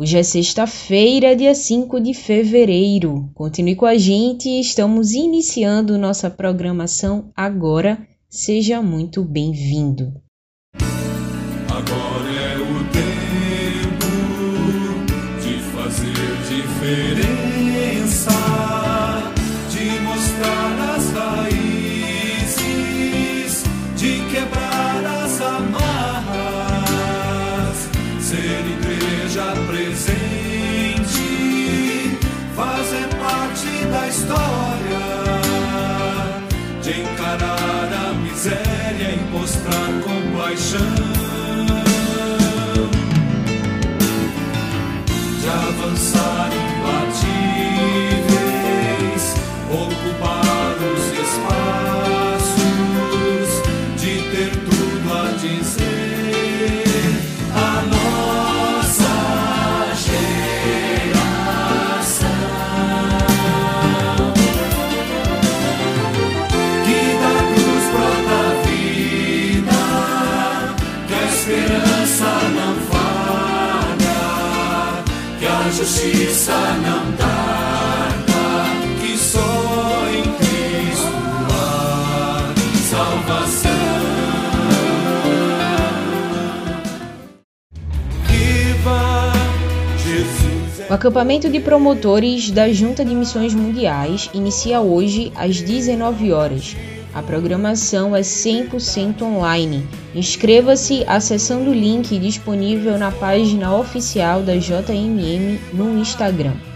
Hoje é sexta-feira, dia 5 de fevereiro. Continue com a gente, estamos iniciando nossa programação agora. Seja muito bem-vindo. Compaixão. de avançar O acampamento de promotores da Junta de Missões Mundiais inicia hoje às 19 horas. A programação é 100% online. Inscreva-se acessando o link disponível na página oficial da JMM no Instagram.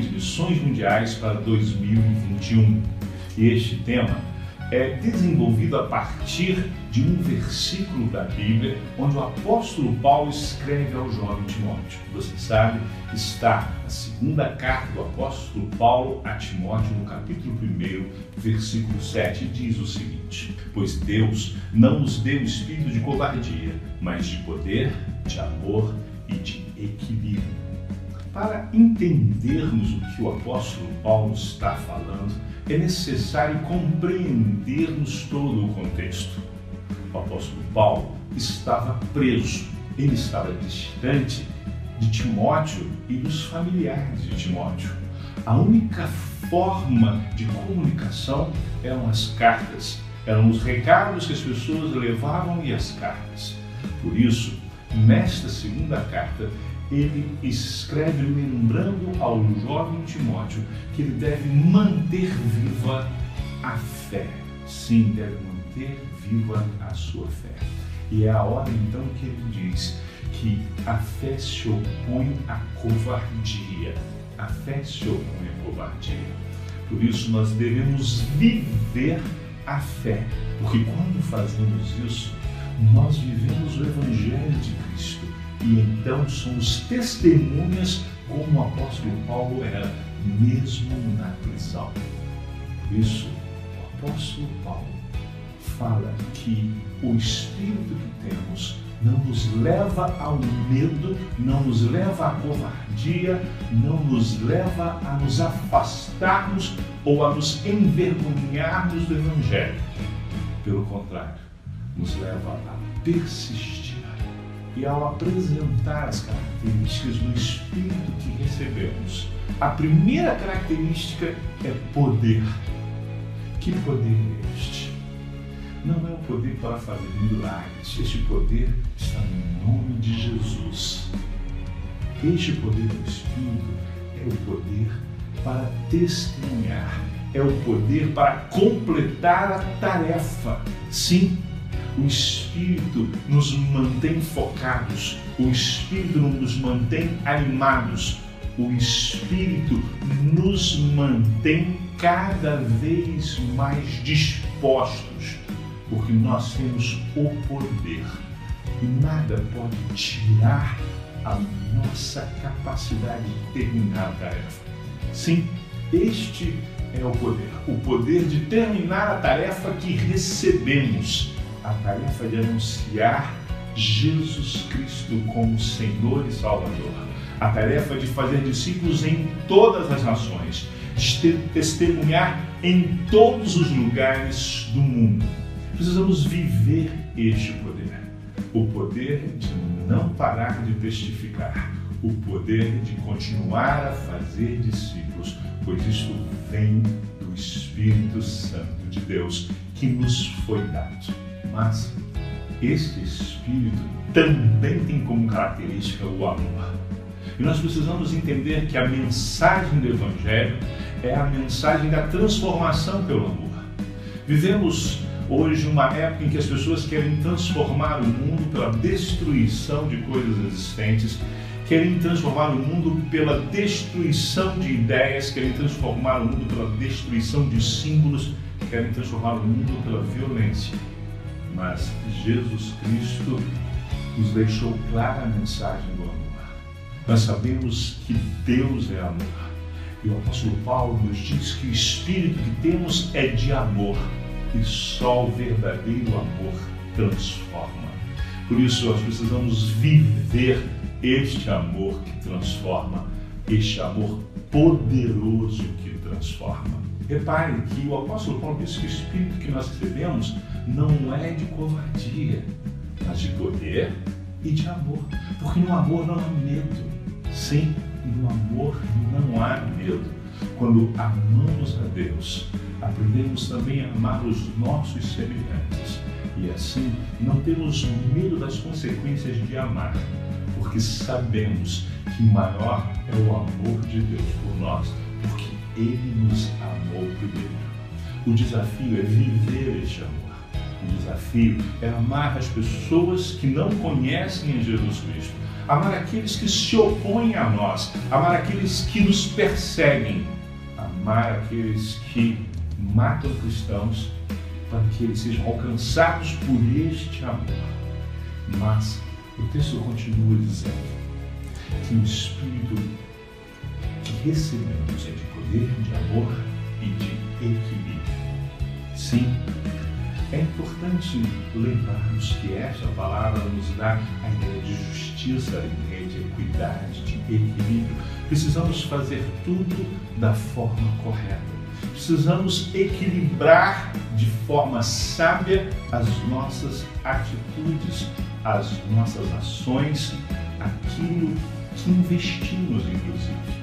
10 Missões Mundiais para 2021. E este tema é desenvolvido a partir de um versículo da Bíblia onde o apóstolo Paulo escreve ao jovem Timóteo. Você sabe, está na segunda carta do apóstolo Paulo a Timóteo, no capítulo 1, versículo 7, diz o seguinte: Pois Deus não nos deu espírito de covardia, mas de poder, de amor e de equilíbrio. Para entendermos o que o apóstolo Paulo está falando, é necessário compreendermos todo o contexto. O apóstolo Paulo estava preso, ele estava distante de Timóteo e dos familiares de Timóteo. A única forma de comunicação eram as cartas, eram os recados que as pessoas levavam e as cartas. Por isso, nesta segunda carta, ele escreve lembrando ao jovem Timóteo que ele deve manter viva a fé. Sim, deve manter viva a sua fé. E é a hora então que ele diz que a fé se opõe à covardia. A fé se opõe à covardia. Por isso nós devemos viver a fé, porque quando fazemos isso, nós vivemos o Evangelho de Cristo e então somos testemunhas como o apóstolo Paulo era, mesmo na prisão. Por isso, o apóstolo Paulo fala que o espírito que temos não nos leva ao medo, não nos leva à covardia, não nos leva a nos afastarmos ou a nos envergonharmos do Evangelho. Pelo contrário, nos leva a persistir e ao apresentar as características do Espírito que recebemos. A primeira característica é poder. Que poder é este? Não é um poder para fazer milagres. Este poder está no nome de Jesus. Este poder do Espírito é o poder para testemunhar, é o poder para completar a tarefa. Sim, o Espírito nos mantém focados, o Espírito nos mantém animados, o Espírito nos mantém cada vez mais dispostos, porque nós temos o poder. Nada pode tirar a nossa capacidade de terminar a tarefa. Sim, este é o poder, o poder de terminar a tarefa que recebemos a tarefa de anunciar Jesus Cristo como Senhor e Salvador. A tarefa de fazer discípulos em todas as nações, de testemunhar em todos os lugares do mundo. Precisamos viver este poder. O poder de não parar de testificar, o poder de continuar a fazer discípulos, pois isto vem do Espírito Santo de Deus que nos foi dado. Mas este Espírito também tem como característica o amor. E nós precisamos entender que a mensagem do Evangelho é a mensagem da transformação pelo amor. Vivemos hoje uma época em que as pessoas querem transformar o mundo pela destruição de coisas existentes, querem transformar o mundo pela destruição de ideias, querem transformar o mundo pela destruição de símbolos, querem transformar o mundo pela violência mas Jesus Cristo nos deixou clara a mensagem do amor. Nós sabemos que Deus é amor. E o apóstolo Paulo nos diz que o espírito que temos é de amor e só o verdadeiro amor transforma. Por isso nós precisamos viver este amor que transforma, este amor poderoso que transforma. Repare que o apóstolo Paulo diz que o espírito que nós recebemos não é de covardia, mas de poder e de amor. Porque no amor não há medo. Sim, no amor não há medo. Quando amamos a Deus, aprendemos também a amar os nossos semelhantes. E assim não temos medo das consequências de amar, porque sabemos que maior é o amor de Deus por nós, porque Ele nos amou primeiro. O desafio é viver este amor o desafio é amar as pessoas que não conhecem Jesus Cristo, amar aqueles que se opõem a nós, amar aqueles que nos perseguem, amar aqueles que matam cristãos para que eles sejam alcançados por este amor. Mas o texto continua dizendo que o Espírito que recebemos é de poder, de amor e de equilíbrio. Sim, é importante lembrarmos que esta palavra nos dá a ideia de justiça, a ideia de equidade, de equilíbrio. Precisamos fazer tudo da forma correta. Precisamos equilibrar de forma sábia as nossas atitudes, as nossas ações, aquilo que investimos, inclusive.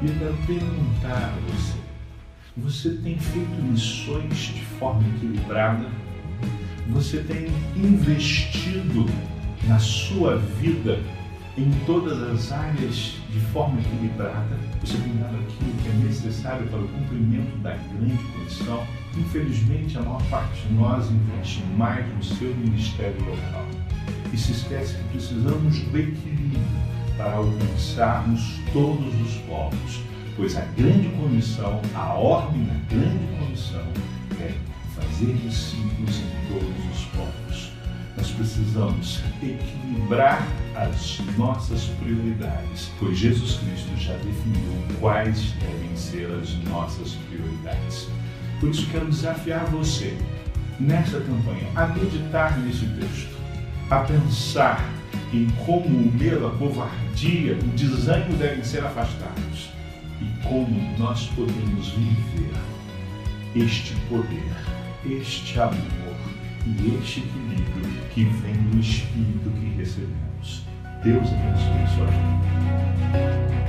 E eu quero perguntar a você: você tem feito missões de forma equilibrada? Você tem investido na sua vida em todas as áreas de forma equilibrada? Você tem dado aquilo que é necessário para o cumprimento da grande comissão? Infelizmente, a maior parte de nós investe mais no seu ministério local e se esquece que precisamos do equilíbrio para alcançarmos todos os povos pois a grande comissão, a ordem da grande comissão é fazer discípulos em todos os povos. Nós precisamos equilibrar as nossas prioridades, pois Jesus Cristo já definiu quais devem ser as nossas prioridades. Por isso quero desafiar você nessa campanha a meditar nesse texto, a pensar em como o medo, a covardia, o desânimo devem ser afastados como nós podemos viver este poder, este amor e este equilíbrio que vem do Espírito que recebemos. Deus abençoe sua vida.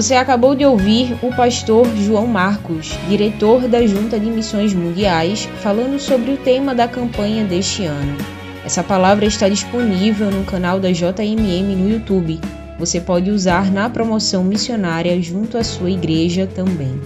Você acabou de ouvir o pastor João Marcos, diretor da Junta de Missões Mundiais, falando sobre o tema da campanha deste ano. Essa palavra está disponível no canal da JMM no YouTube. Você pode usar na promoção missionária junto à sua igreja também.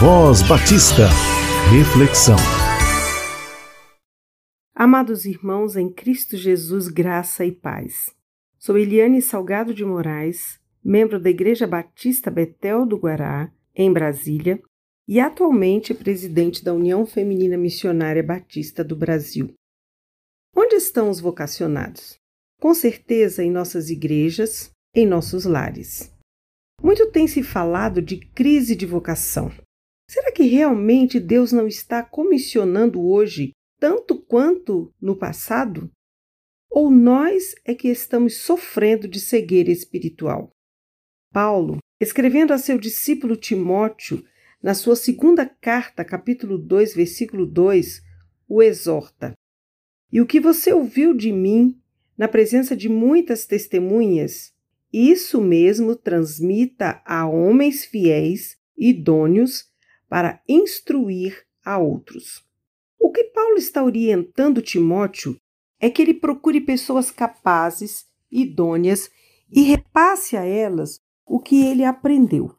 Voz Batista. Reflexão. Amados irmãos em Cristo Jesus, graça e paz. Sou Eliane Salgado de Moraes, membro da Igreja Batista Betel do Guará, em Brasília, e atualmente presidente da União Feminina Missionária Batista do Brasil. Onde estão os vocacionados? Com certeza em nossas igrejas, em nossos lares. Muito tem se falado de crise de vocação. Será que realmente Deus não está comissionando hoje tanto quanto no passado? Ou nós é que estamos sofrendo de cegueira espiritual? Paulo, escrevendo a seu discípulo Timóteo, na sua segunda carta, capítulo 2, versículo 2, o exorta: E o que você ouviu de mim, na presença de muitas testemunhas, isso mesmo transmita a homens fiéis, idôneos, para instruir a outros. O que Paulo está orientando Timóteo é que ele procure pessoas capazes, idôneas e repasse a elas o que ele aprendeu.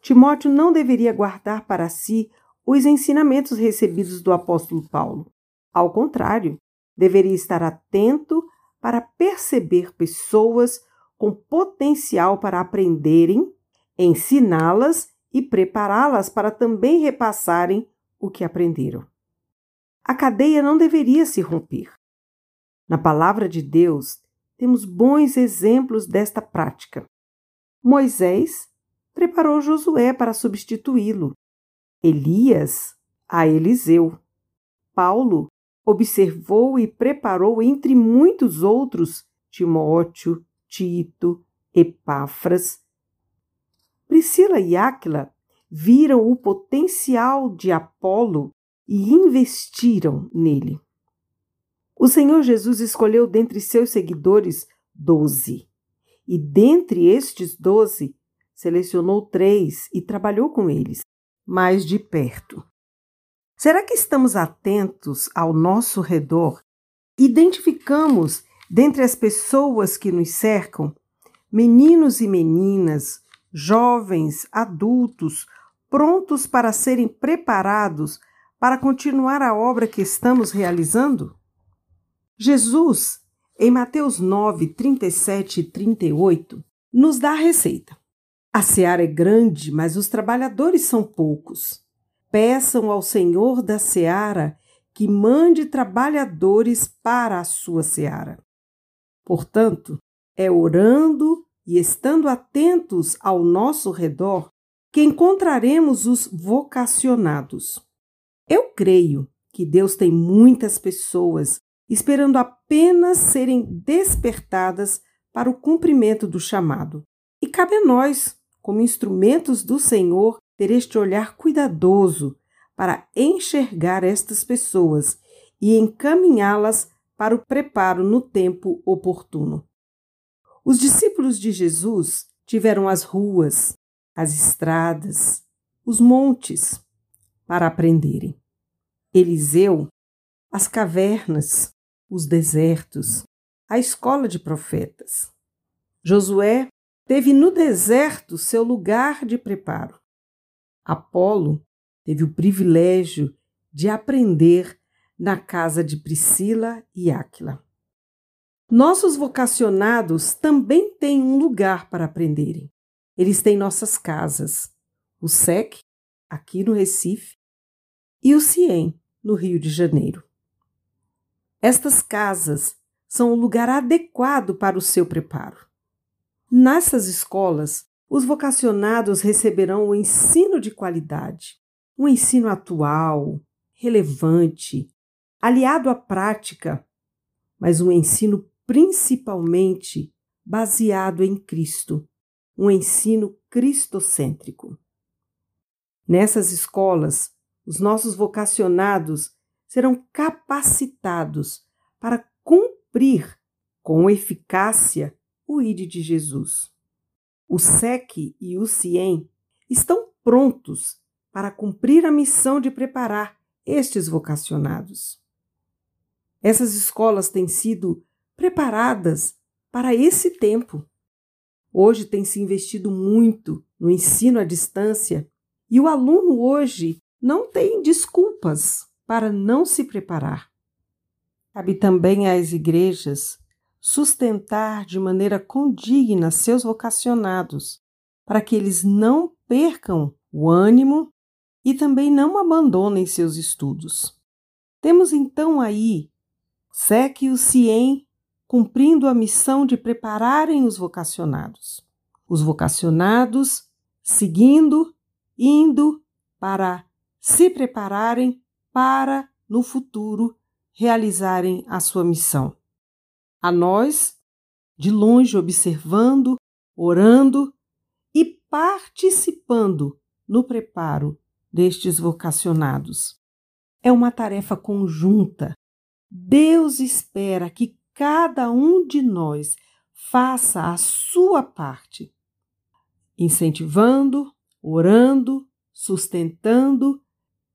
Timóteo não deveria guardar para si os ensinamentos recebidos do apóstolo Paulo. Ao contrário, deveria estar atento para perceber pessoas com potencial para aprenderem, ensiná-las e prepará-las para também repassarem o que aprenderam. A cadeia não deveria se romper. Na palavra de Deus, temos bons exemplos desta prática. Moisés preparou Josué para substituí-lo, Elias a Eliseu. Paulo observou e preparou, entre muitos outros, Timóteo, Tito, Epáfras, Priscila e Áquila viram o potencial de Apolo e investiram nele. O Senhor Jesus escolheu dentre seus seguidores doze, e dentre estes doze, selecionou três e trabalhou com eles, mais de perto. Será que estamos atentos ao nosso redor? Identificamos, dentre as pessoas que nos cercam, meninos e meninas, jovens, adultos, prontos para serem preparados para continuar a obra que estamos realizando? Jesus, em Mateus 9, 37 e 38, nos dá a receita. A seara é grande, mas os trabalhadores são poucos. Peçam ao Senhor da seara que mande trabalhadores para a sua seara. Portanto, é orando e estando atentos ao nosso redor que encontraremos os vocacionados. Eu creio que Deus tem muitas pessoas esperando apenas serem despertadas para o cumprimento do chamado. E cabe a nós, como instrumentos do Senhor, ter este olhar cuidadoso para enxergar estas pessoas e encaminhá-las para o preparo no tempo oportuno. Os discípulos de Jesus tiveram as ruas, as estradas, os montes para aprenderem. Eliseu, as cavernas, os desertos, a escola de profetas. Josué teve no deserto seu lugar de preparo. Apolo teve o privilégio de aprender na casa de Priscila e Áquila. Nossos vocacionados também têm um lugar para aprenderem. Eles têm nossas casas, o SEC, aqui no Recife, e o CIEM, no Rio de Janeiro. Estas casas são o lugar adequado para o seu preparo. Nessas escolas, os vocacionados receberão o um ensino de qualidade, um ensino atual, relevante, aliado à prática, mas um ensino principalmente baseado em Cristo, um ensino cristocêntrico. Nessas escolas, os nossos vocacionados serão capacitados para cumprir com eficácia o ID de Jesus. O SEC e o CIEM estão prontos para cumprir a missão de preparar estes vocacionados. Essas escolas têm sido preparadas para esse tempo. Hoje tem se investido muito no ensino à distância E o aluno hoje não tem desculpas para não se preparar. Cabe também às igrejas sustentar de maneira condigna seus vocacionados, para que eles não percam o ânimo e também não abandonem seus estudos. Temos então aí SEC e o CIEM cumprindo a missão de prepararem os vocacionados. Os vocacionados seguindo, indo para se prepararem para, no futuro, realizarem a sua missão. A nós, de longe observando, orando e participando no preparo destes vocacionados. É uma tarefa conjunta. Deus espera que cada um de nós faça a sua parte, incentivando, orando, sustentando,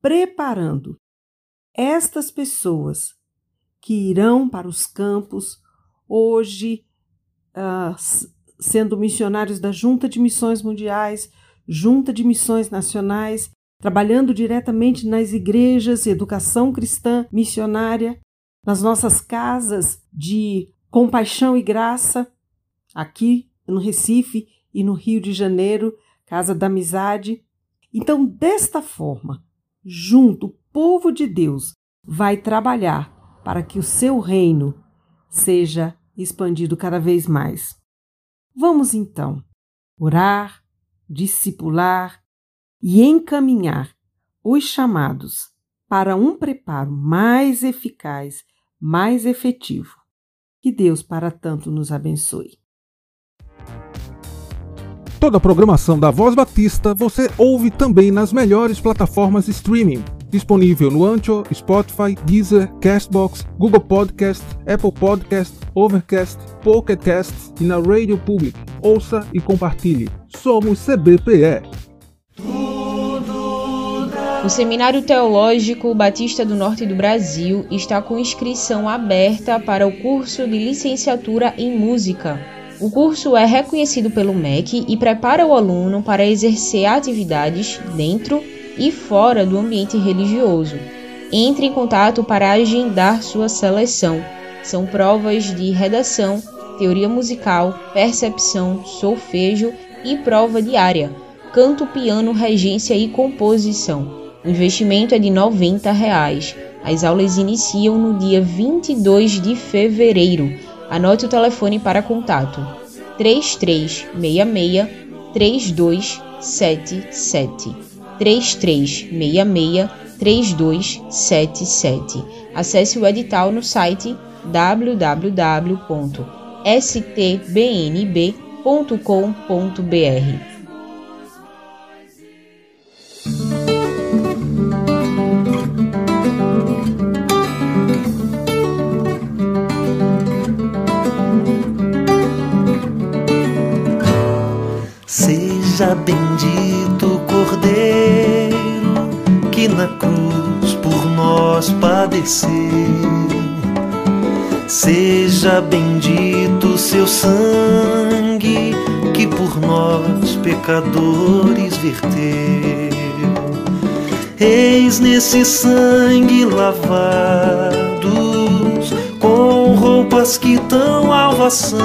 preparando estas pessoas que irão para os campos hoje, uh, sendo missionários da Junta de Missões Mundiais, Junta de Missões Nacionais, trabalhando diretamente nas igrejas, educação cristã missionária, nas nossas casas de compaixão e graça, aqui no Recife e no Rio de Janeiro, Casa da Amizade. Então, desta forma, junto, o povo de Deus vai trabalhar para que o seu reino seja expandido cada vez mais. Vamos então orar, discipular e encaminhar os chamados para um preparo mais eficaz, mais efetivo. Que Deus para tanto nos abençoe. Toda a programação da Voz Batista você ouve também nas melhores plataformas streaming disponível no Ancho, Spotify, Deezer, Castbox, Google Podcast, Apple Podcast, Overcast, Pocket Cast e na Radio Public. Ouça e compartilhe. Somos CBPE. O Seminário Teológico Batista do Norte do Brasil está com inscrição aberta para o curso de licenciatura em música. O curso é reconhecido pelo MEC e prepara o aluno para exercer atividades dentro e fora do ambiente religioso. Entre em contato para agendar sua seleção. São provas de redação, teoria musical, percepção, solfejo e prova diária, canto, piano, regência e composição. O investimento é de 90 reais. As aulas iniciam no dia 22 de fevereiro. Anote o telefone para contato: 3366 3277. 3366 3277. Acesse o edital no site www.stbnb.com.br. bendito Cordeiro que na cruz por nós padeceu. Seja bendito seu sangue que por nós pecadores verteu. Eis nesse sangue lavados com roupas que tão alvação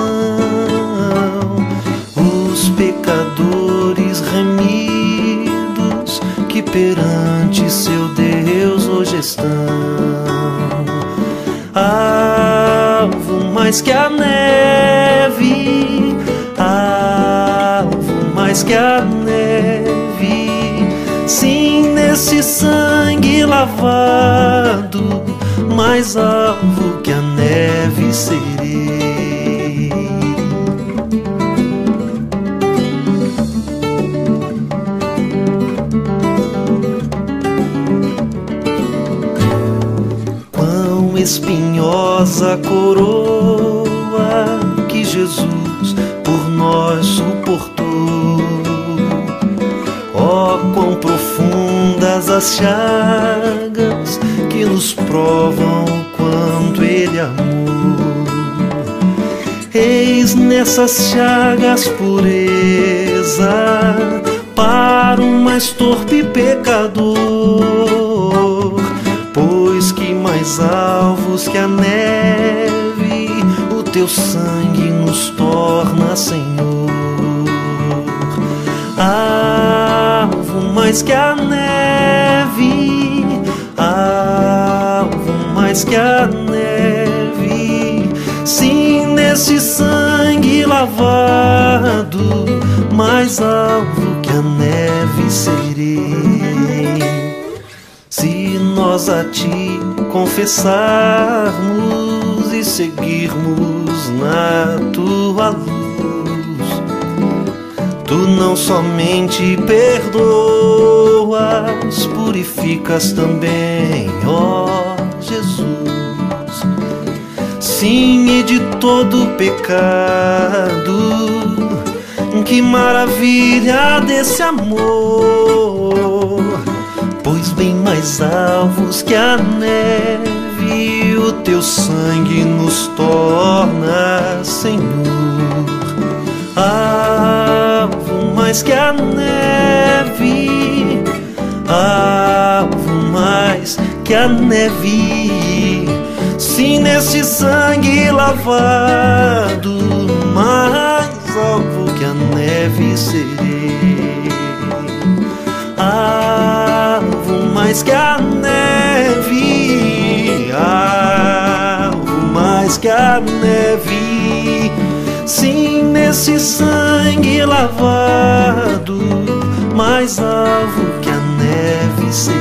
os pecadores perante seu Deus hoje estão. Alvo mais que a neve, alvo mais que a neve, sim, nesse sangue lavado, mais alvo que a neve serei. Espinhosa coroa que Jesus por nós suportou. Oh, quão profundas as chagas que nos provam o quanto Ele amou. Eis nessas chagas pureza para um mais torpe pecador, pois que mais alvos que a neve, o teu sangue nos torna, Senhor. Alvo mais que a neve, alvo mais que a neve, sim, nesse sangue lavado, mais alvo que a neve serei. Nós a ti confessarmos e seguirmos na tua luz, tu não somente perdoas, purificas também, ó Jesus. Sim, e de todo pecado que maravilha desse amor, bem mais alvos que a neve, o teu sangue nos torna, Senhor. Alvo mais que a neve, alvo mais que a neve. Sim, nesse sangue lavado, mais alvo que a neve serei. Mais que a neve, alvo mais que a neve. Sim, nesse sangue lavado, mais alvo que a neve serei.